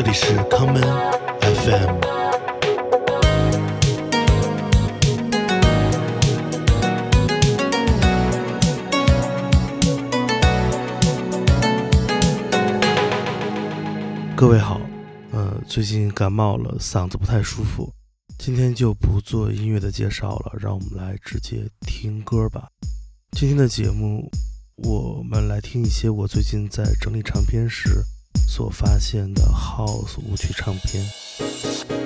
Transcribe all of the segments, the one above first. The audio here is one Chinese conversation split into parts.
这里是康门 FM。各位好，呃，最近感冒了，嗓子不太舒服。今天就不做音乐的介绍了，让我们来直接听歌吧。今天的节目，我们来听一些我最近在整理唱片时所发现的 House 舞曲唱片。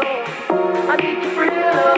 I need you for real love.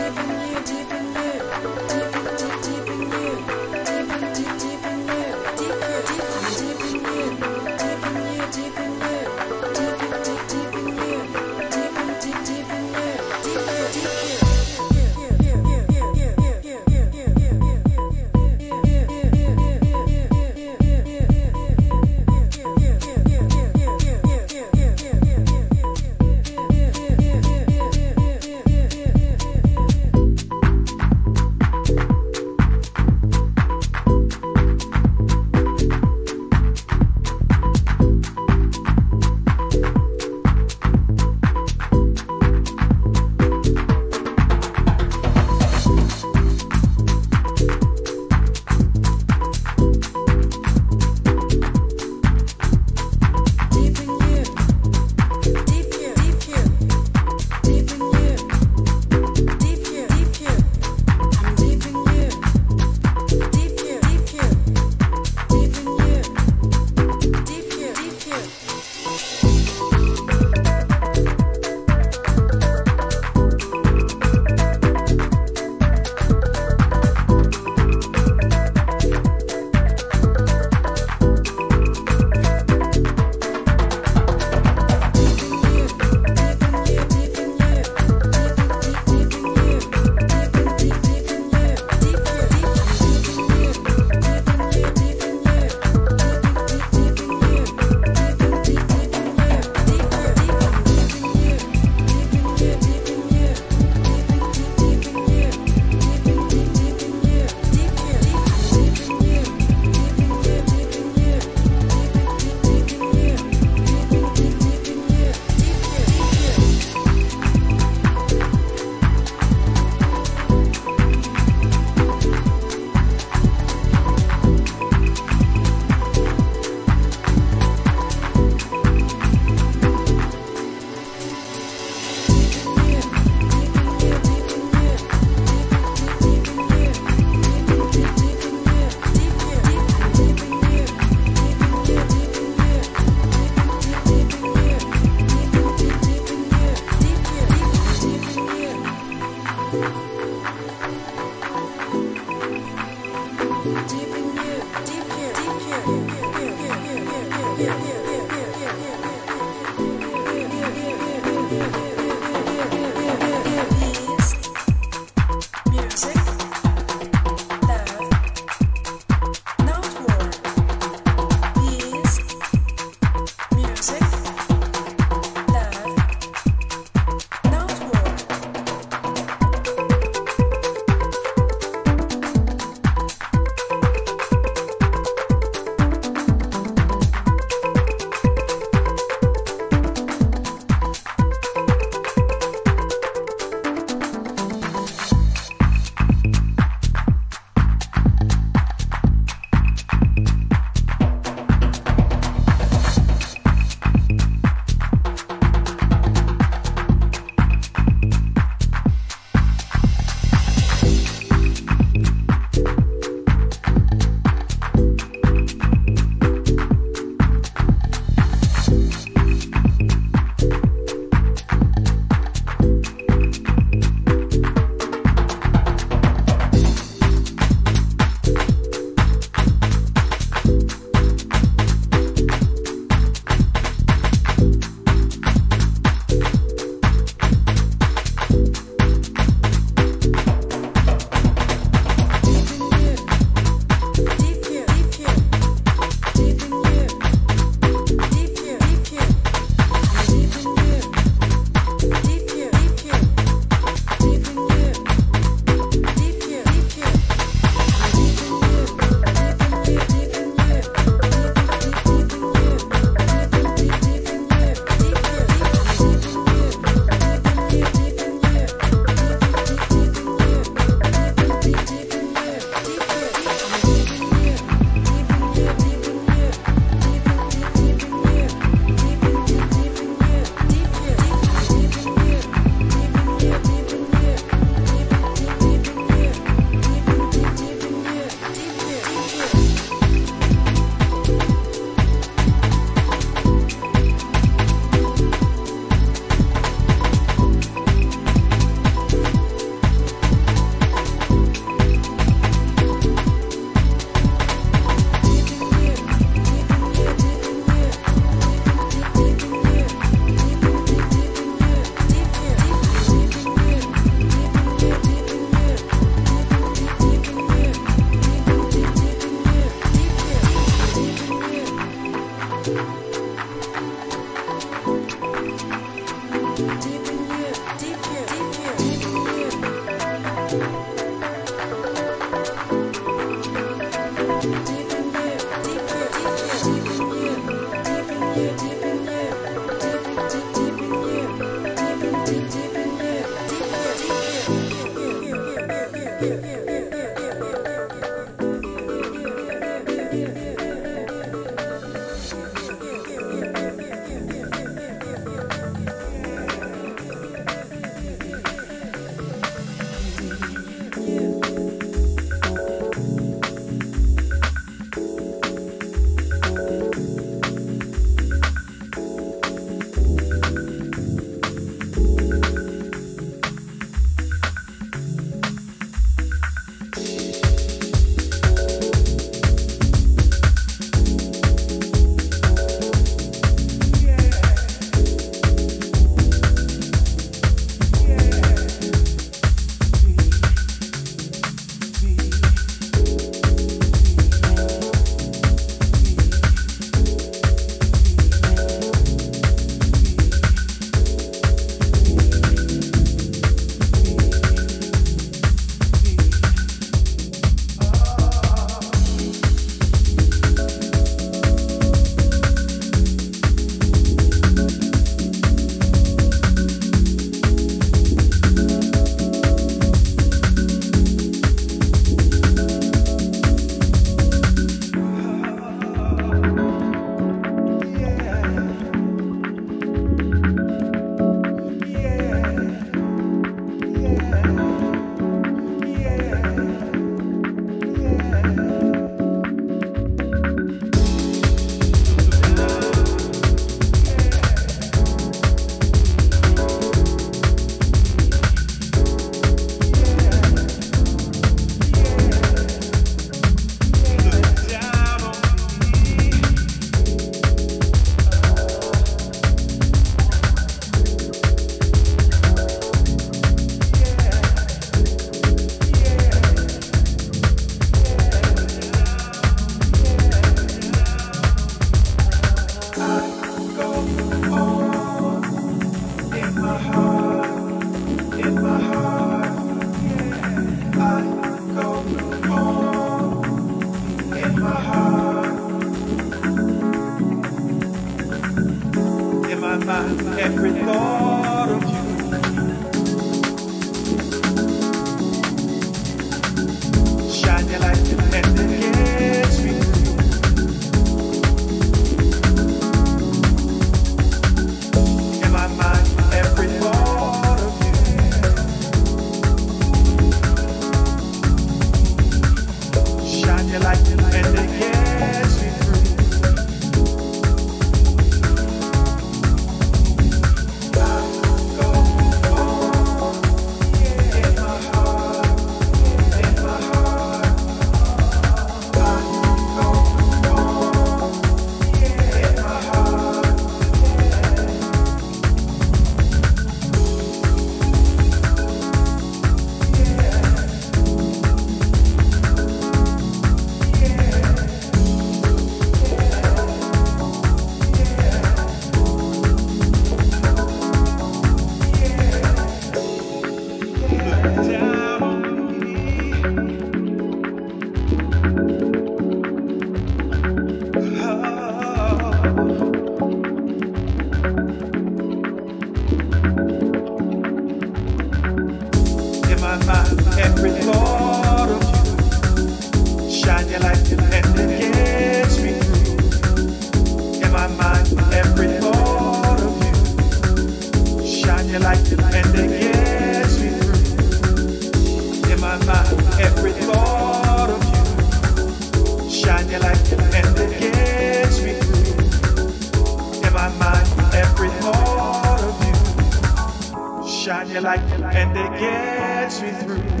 And it gets me through.